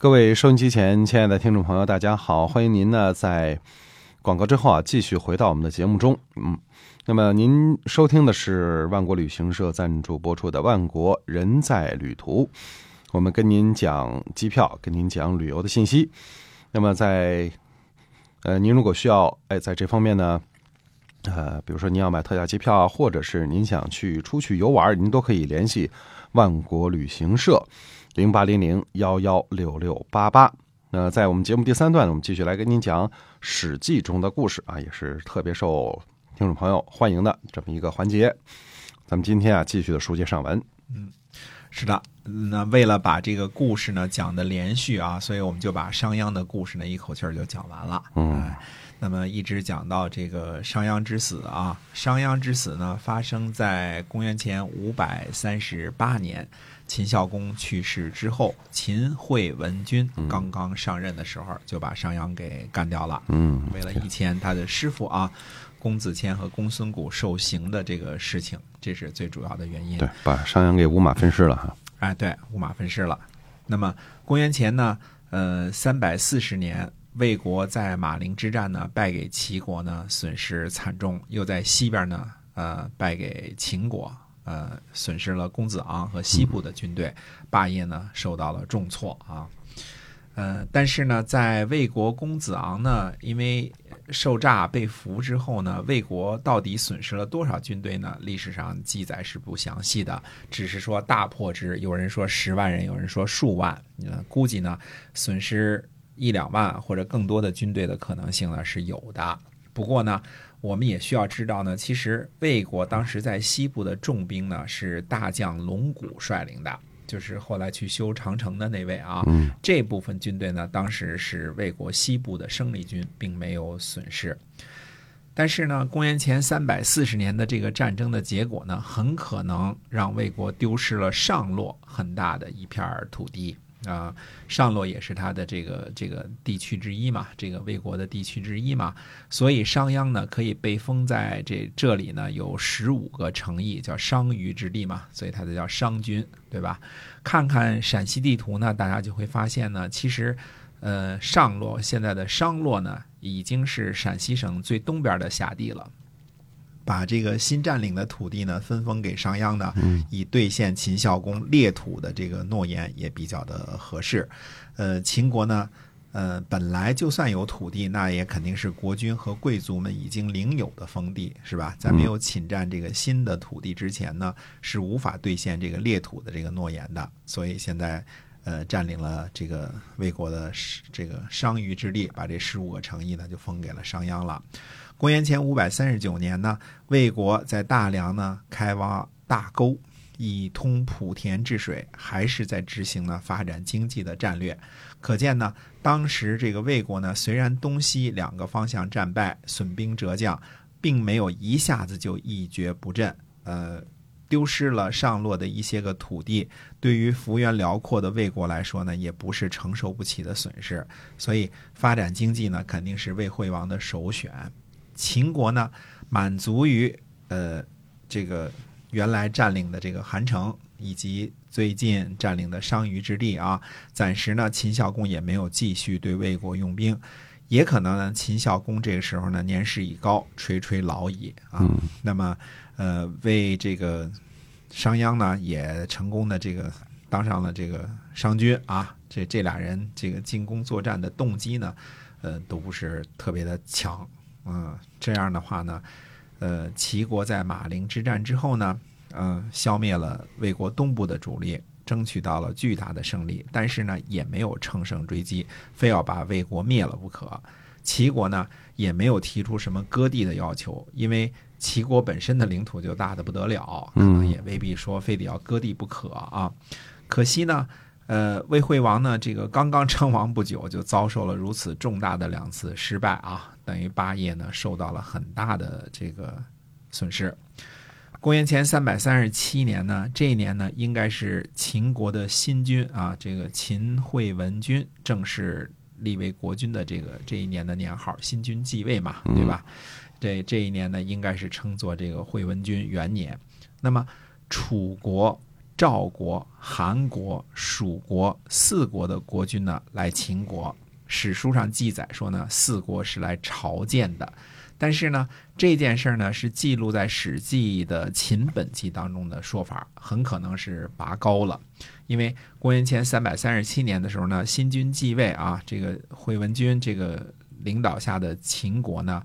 各位收音机前亲爱的听众朋友，大家好！欢迎您呢在广告之后啊，继续回到我们的节目中。嗯，那么您收听的是万国旅行社赞助播出的《万国人在旅途》，我们跟您讲机票，跟您讲旅游的信息。那么在呃，您如果需要哎，在这方面呢，呃，比如说您要买特价机票啊，或者是您想去出去游玩，您都可以联系万国旅行社。零八零零幺幺六六八八。那在我们节目第三段呢，我们继续来跟您讲《史记》中的故事啊，也是特别受听众朋友欢迎的这么一个环节。咱们今天啊，继续的书接上文。嗯，是的。那为了把这个故事呢讲的连续啊，所以我们就把商鞅的故事呢一口气儿就讲完了。嗯，那么一直讲到这个商鞅之死啊。商鞅之死呢，发生在公元前五百三十八年。秦孝公去世之后，秦惠文君刚刚上任的时候，就把商鞅给干掉了。嗯，为了以前他的师傅啊，公子虔和公孙贾受刑的这个事情，这是最主要的原因。对，把商鞅给五马分尸了哈。哎，对，五马分尸了。那么公元前呢，呃，三百四十年，魏国在马陵之战呢，败给齐国呢，损失惨重；又在西边呢，呃，败给秦国。呃，损失了公子昂和西部的军队，霸业呢受到了重挫啊。呃，但是呢，在魏国公子昂呢，因为受诈被俘之后呢，魏国到底损失了多少军队呢？历史上记载是不详细的，只是说大破之，有人说十万人，有人说数万，呃，估计呢损失一两万或者更多的军队的可能性呢是有的。不过呢。我们也需要知道呢，其实魏国当时在西部的重兵呢是大将龙骨率领的，就是后来去修长城的那位啊。这部分军队呢，当时是魏国西部的生力军，并没有损失。但是呢，公元前三百四十年的这个战争的结果呢，很可能让魏国丢失了上洛很大的一片土地。啊，上洛也是他的这个这个地区之一嘛，这个魏国的地区之一嘛，所以商鞅呢可以被封在这这里呢有十五个城邑，叫商於之地嘛，所以他就叫商君，对吧？看看陕西地图呢，大家就会发现呢，其实，呃，上洛现在的商洛呢，已经是陕西省最东边的辖地了。把这个新占领的土地呢分封给商鞅呢，以兑现秦孝公裂土的这个诺言也比较的合适。呃，秦国呢，呃，本来就算有土地，那也肯定是国君和贵族们已经领有的封地，是吧？在没有侵占这个新的土地之前呢，是无法兑现这个裂土的这个诺言的。所以现在，呃，占领了这个魏国的这个商於之地，把这十五个城邑呢就封给了商鞅了。公元前五百三十九年呢，魏国在大梁呢开挖大沟，以通莆田治水，还是在执行呢发展经济的战略。可见呢，当时这个魏国呢，虽然东西两个方向战败，损兵折将，并没有一下子就一蹶不振。呃，丢失了上洛的一些个土地，对于幅员辽阔的魏国来说呢，也不是承受不起的损失。所以，发展经济呢，肯定是魏惠王的首选。秦国呢，满足于呃这个原来占领的这个韩城，以及最近占领的商於之地啊。暂时呢，秦孝公也没有继续对魏国用兵，也可能呢，秦孝公这个时候呢年事已高，垂垂老矣啊。那么呃，为这个商鞅呢，也成功的这个当上了这个商君啊。这这俩人这个进攻作战的动机呢，呃，都不是特别的强。嗯，这样的话呢，呃，齐国在马陵之战之后呢，嗯，消灭了魏国东部的主力，争取到了巨大的胜利，但是呢，也没有乘胜追击，非要把魏国灭了不可。齐国呢，也没有提出什么割地的要求，因为齐国本身的领土就大的不得了，可能也未必说非得要割地不可啊。可惜呢。呃，魏惠王呢，这个刚刚称王不久，就遭受了如此重大的两次失败啊，等于霸业呢受到了很大的这个损失。公元前三百三十七年呢，这一年呢，应该是秦国的新君啊，这个秦惠文君正式立为国君的这个这一年的年号，新君继位嘛，对吧？这这一年呢，应该是称作这个惠文君元年。那么楚国。赵国、韩国、蜀国四国的国君呢来秦国。史书上记载说呢，四国是来朝见的。但是呢，这件事儿呢是记录在《史记》的秦本纪当中的说法，很可能是拔高了。因为公元前三百三十七年的时候呢，新君继位啊，这个惠文君这个领导下的秦国呢，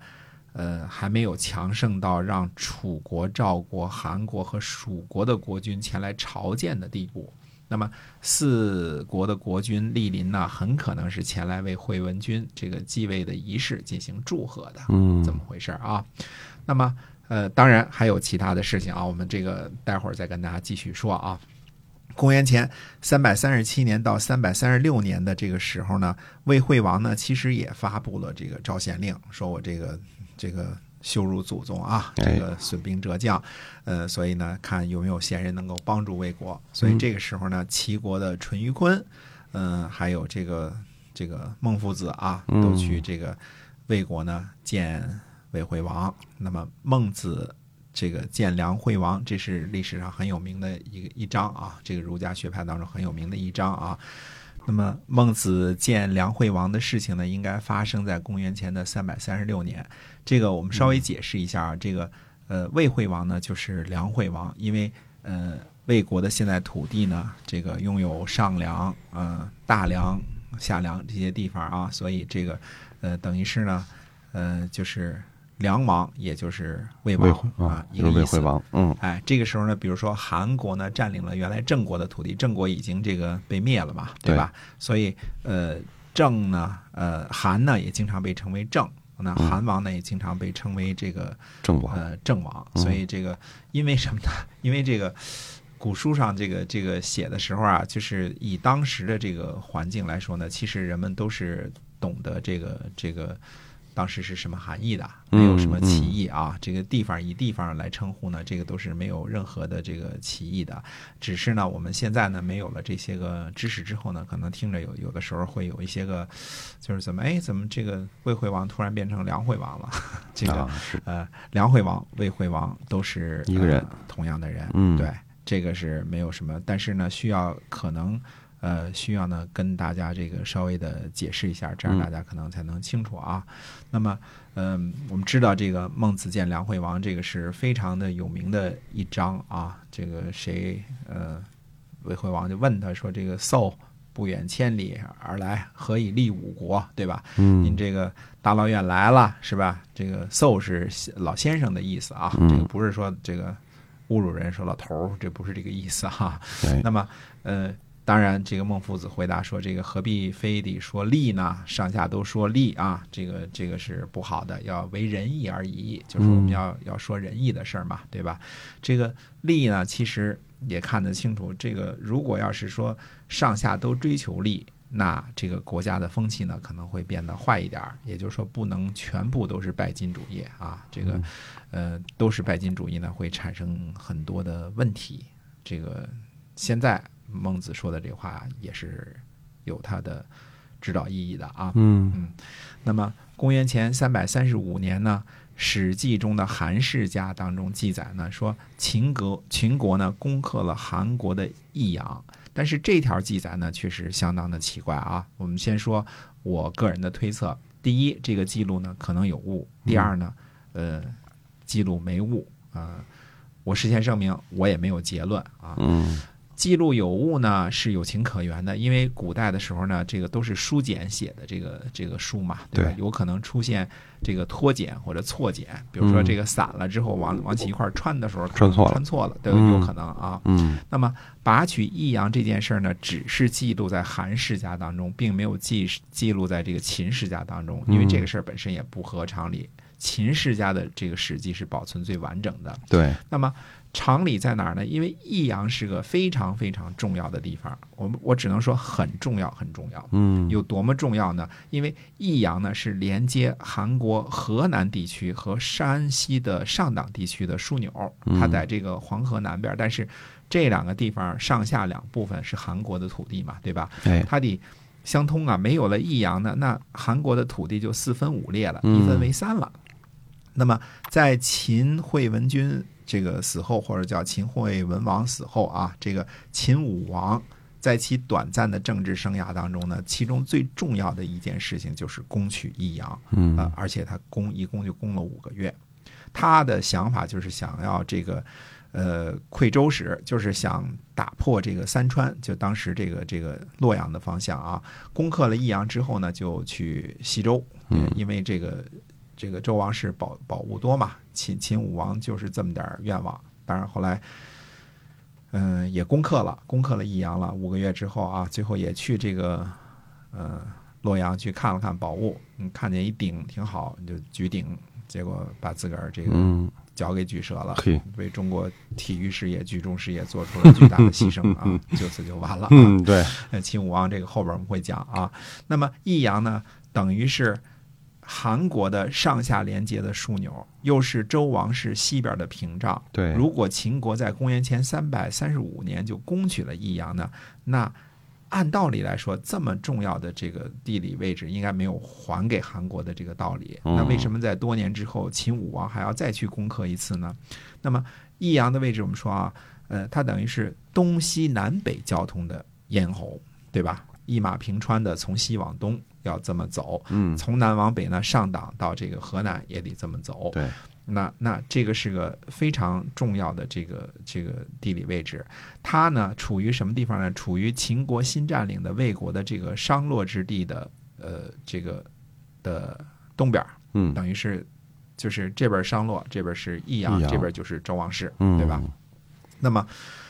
呃，还没有强盛到让楚国、赵国、韩国和蜀国的国君前来朝见的地步。那么四国的国君莅临呢，很可能是前来为惠文君这个继位的仪式进行祝贺的。嗯，怎么回事啊？那么呃，当然还有其他的事情啊，我们这个待会儿再跟大家继续说啊。公元前三百三十七年到三百三十六年的这个时候呢，魏惠王呢其实也发布了这个招贤令，说我这个这个。羞辱祖宗啊！这个损兵折将，呃，所以呢，看有没有贤人能够帮助魏国。所以这个时候呢，齐国的淳于髡，嗯，还有这个这个孟夫子啊，都去这个魏国呢见魏惠王。那么孟子这个见梁惠王，这是历史上很有名的一个一章啊，这个儒家学派当中很有名的一章啊。那么孟子见梁惠王的事情呢，应该发生在公元前的三百三十六年。这个我们稍微解释一下啊，这个呃魏惠王呢就是梁惠王，因为呃魏国的现在土地呢，这个拥有上梁、呃大梁、下梁这些地方啊，所以这个呃等于是呢，呃就是。梁王也就是魏王啊，一个魏惠王。嗯，哎，这个时候呢，比如说韩国呢占领了原来郑国的土地，郑国已经这个被灭了嘛，对吧？所以呃，郑呢，呃，韩呢也经常被称为郑，那韩王呢也经常被称为这个郑王。呃，郑王。所以这个因为什么呢？因为这个古书上这个这个写的时候啊，就是以当时的这个环境来说呢，其实人们都是懂得这个这个。当时是什么含义的？没有什么歧义啊。这个地方以地方来称呼呢，这个都是没有任何的这个歧义的。只是呢，我们现在呢没有了这些个知识之后呢，可能听着有有的时候会有一些个，就是怎么哎，怎么这个魏惠王突然变成梁惠王了？这个呃，梁惠王、魏惠王都是一个人，同样的人。嗯，对，这个是没有什么，但是呢，需要可能。呃，需要呢跟大家这个稍微的解释一下，这样大家可能才能清楚啊。那么，嗯，我们知道这个孟子见梁惠王，这个是非常的有名的一章啊。这个谁，呃，魏惠王就问他说：“这个叟不远千里而来，何以立五国？对吧？您这个大老远来了，是吧？这个叟是老先生的意思啊，这个不是说这个侮辱人说老头儿，这不是这个意思哈。那么，呃。”当然，这个孟夫子回答说：“这个何必非得说利呢？上下都说利啊，这个这个是不好的，要为仁义而已，就是我们要要说仁义的事儿嘛，对吧？这个利呢，其实也看得清楚。这个如果要是说上下都追求利，那这个国家的风气呢，可能会变得坏一点。也就是说，不能全部都是拜金主义啊。这个呃，都是拜金主义呢，会产生很多的问题。这个现在。”孟子说的这话也是有他的指导意义的啊。嗯嗯。那么公元前三百三十五年呢，《史记》中的韩世家当中记载呢，说秦国秦国呢攻克了韩国的益阳，但是这条记载呢确实相当的奇怪啊。我们先说我个人的推测：第一，这个记录呢可能有误；第二呢，呃，记录没误啊。我事先声明，我也没有结论啊。嗯。记录有误呢是有情可原的，因为古代的时候呢，这个都是书简写的这个这个书嘛，对吧？有可能出现这个脱简或者错简，比如说这个散了之后往往起一块穿的时候穿错了，穿错了都有可能啊。嗯，那么拔取益阳这件事儿呢，只是记录在韩世家当中，并没有记记录在这个秦世家当中，因为这个事儿本身也不合常理。秦世家的这个史记是保存最完整的。对，那么。常理在哪儿呢？因为益阳是个非常非常重要的地方，我们我只能说很重要，很重要。嗯，有多么重要呢？因为益阳呢是连接韩国河南地区和山西的上党地区的枢纽，它在这个黄河南边，但是这两个地方上下两部分是韩国的土地嘛，对吧？对，它得相通啊，没有了益阳呢，那韩国的土地就四分五裂了，一分为三了。那么在秦惠文君。这个死后，或者叫秦惠文王死后啊，这个秦武王在其短暂的政治生涯当中呢，其中最重要的一件事情就是攻取益阳，嗯啊，而且他攻一共就攻了五个月。他的想法就是想要这个，呃，溃周史，就是想打破这个三川，就当时这个这个洛阳的方向啊。攻克了益阳之后呢，就去西周，嗯因为这个这个周王室宝宝物多嘛，秦秦武王就是这么点儿愿望。当然后来，嗯、也攻克了，攻克了益阳了。五个月之后啊，最后也去这个，呃，洛阳去看了看宝物，嗯，看见一鼎挺好，你就举鼎，结果把自个儿这个嗯，脚给举折了，嘿为中国体育事业、举重事业做出了巨大的牺牲啊，就此就完了啊。嗯，对，呃，秦武王这个后边我们会讲啊。那么益阳呢，等于是韩国的上下连接的枢纽，又是周王室西边的屏障。对，如果秦国在公元前三百三十五年就攻取了益阳呢，那按道理来说，这么重要的这个地理位置应该没有还给韩国的这个道理。嗯那为什么在多年之后，秦武王还要再去攻克一次呢？那么益阳的位置，我们说啊，呃，它等于是东西南北交通的咽喉，对吧？一马平川的从西往东要这么走，嗯，从南往北呢，上党到这个河南也得这么走。对，那那这个是个非常重要的这个这个地理位置，它呢处于什么地方呢？处于秦国新占领的魏国的这个商洛之地的呃这个的东边儿，嗯，等于是就是这边商洛，这边是益阳，这边就是周王室，嗯，对吧？？那么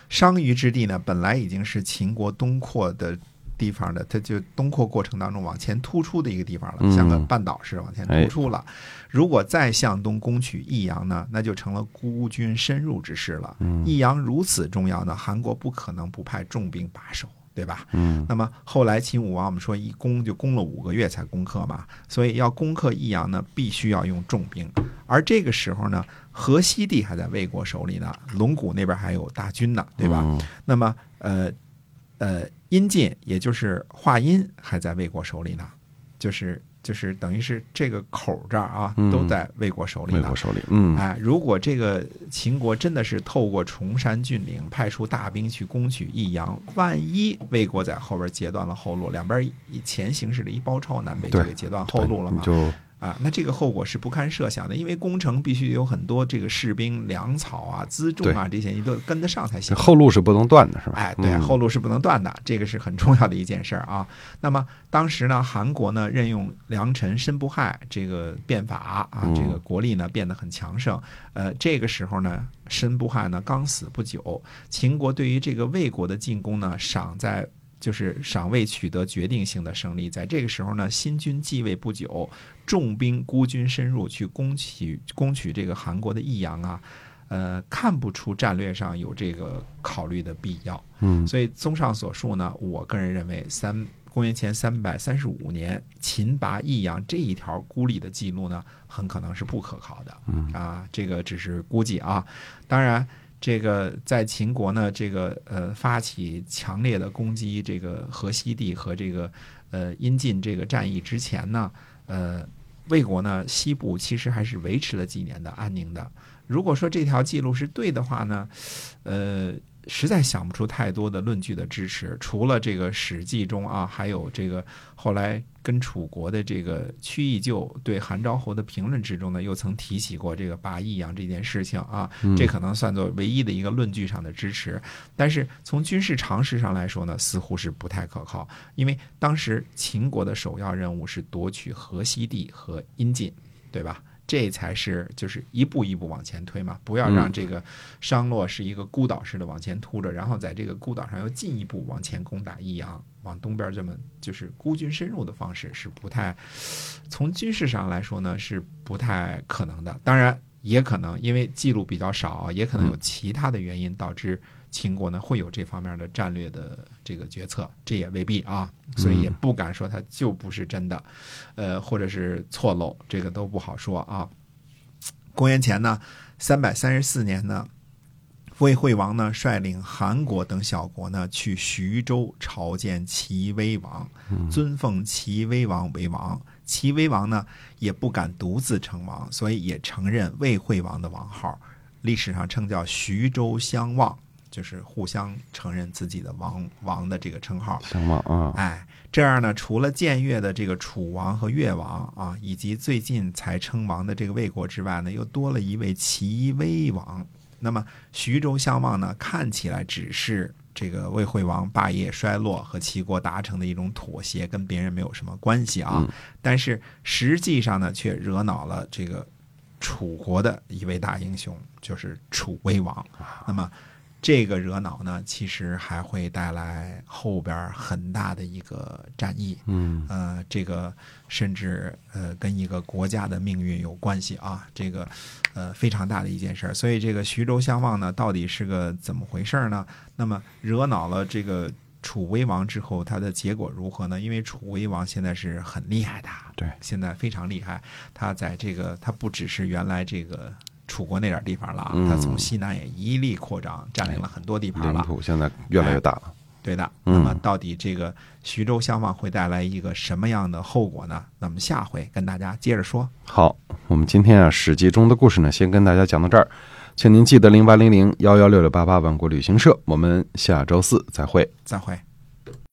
商於之地呢，本来已经是秦国东扩的地方的，它就东扩过程当中往前突出的一个地方了，嗯像个半岛似的往前突出了。如果再向东攻取益阳呢，那就成了孤军深入之势了。嗯益阳如此重要呢，韩国不可能不派重兵把守。对吧？嗯那么后来秦武王，我们说一攻就攻了五个月才攻克嘛，所以要攻克益阳呢，必须要用重兵。而这个时候呢，河西地还在魏国手里呢，龙骨那边还有大军呢，对吧？嗯那么呃呃，阴晋也就是华阴还在魏国手里呢，就是就是等于是这个口儿这儿啊嗯都在魏国手里呢魏国。手里，嗯，哎，如果这个秦国真的是透过崇山峻岭派出大兵去攻取益阳，万一魏国在后边截断了后路，两边以前行势的一包抄，南北就对给截断后路了嘛？就啊，那这个后果是不堪设想的，因为攻城必须有很多这个士兵、粮草啊、辎重啊这些，你都跟得上才行。后路是不能断的，是吧？哎，对，嗯后路是不能断的，这个是很重要的一件事儿啊。那么当时呢，韩国呢任用良臣申不害这个变法啊，嗯这个国力呢变得很强盛。呃，这个时候呢，申不害呢刚死不久，秦国对于这个魏国的进攻呢，赏在。就是尚未取得决定性的胜利，在这个时候呢，新军继位不久，重兵孤军深入去攻取攻取这个韩国的益阳啊，呃，看不出战略上有这个考虑的必要。嗯所以综上所述呢，我个人认为三公元前三百三十五年秦拔益阳这一条孤立的记录呢，很可能是不可靠的。嗯啊，这个只是估计啊。当然，这个在秦国呢，这个呃发起强烈的攻击这个河西地和这个呃阴晋这个战役之前呢，呃。魏国呢，西部其实还是维持了几年的安宁的。如果说这条记录是对的话呢，呃，实在想不出太多的论据的支持。除了这个《史记》中啊，还有这个后来跟楚国的这个屈义就对韩昭侯的评论之中呢，又曾提起过这个拔益阳这件事情啊，嗯这可能算作唯一的一个论据上的支持。但是从军事常识上来说呢，似乎是不太可靠，因为当时秦国的首要任务是夺取河西地和阴晋，对吧？这才是就是一步一步往前推嘛，不要让这个商洛是一个孤岛式的往前突着，然后在这个孤岛上又进一步往前攻打益阳，往东边这么就是孤军深入的方式是不太，从军事上来说呢是不太可能的。当然也可能因为记录比较少，也可能有其他的原因导致秦国呢会有这方面的战略的这个决策，这也未必啊，所以也不敢说它就不是真的，呃，或者是错漏，这个都不好说啊。公元前呢，三百三十四年呢，魏惠王呢率领韩国等小国呢去徐州朝见齐威王，尊奉齐威王为王。齐威王呢也不敢独自称王，所以也承认魏惠王的王号。历史上称叫徐州相望，就是互相承认自己的王王的这个称号。相望啊，哎，这样呢，除了建越的这个楚王和越王啊，以及最近才称王的这个魏国之外呢，又多了一位齐威王。那么徐州相望呢，看起来只是这个魏惠王霸业衰落和齐国达成的一种妥协，跟别人没有什么关系啊。嗯但是实际上呢，却惹恼了这个楚国的一位大英雄，就是楚威王。那么这个惹恼呢，其实还会带来后边很大的一个战役。嗯呃，这个甚至呃跟一个国家的命运有关系啊，这个呃非常大的一件事儿。所以这个徐州相望呢，到底是个怎么回事儿呢？那么惹恼了这个楚威王之后，他的结果如何呢？因为楚威王现在是很厉害的，对，现在非常厉害。他在这个他不只是原来这个。楚国那点地方了他从西南也一力扩张，占领了很多地盘领。土现在越来越大了。对的，嗯那么到底这个徐州相望会带来一个什么样的后果呢？那么下回跟大家接着说。好，我们今天啊《史记》中的故事呢，先跟大家讲到这儿，请您记得零八零零幺幺六六八八万国旅行社，我们下周四再会。再会。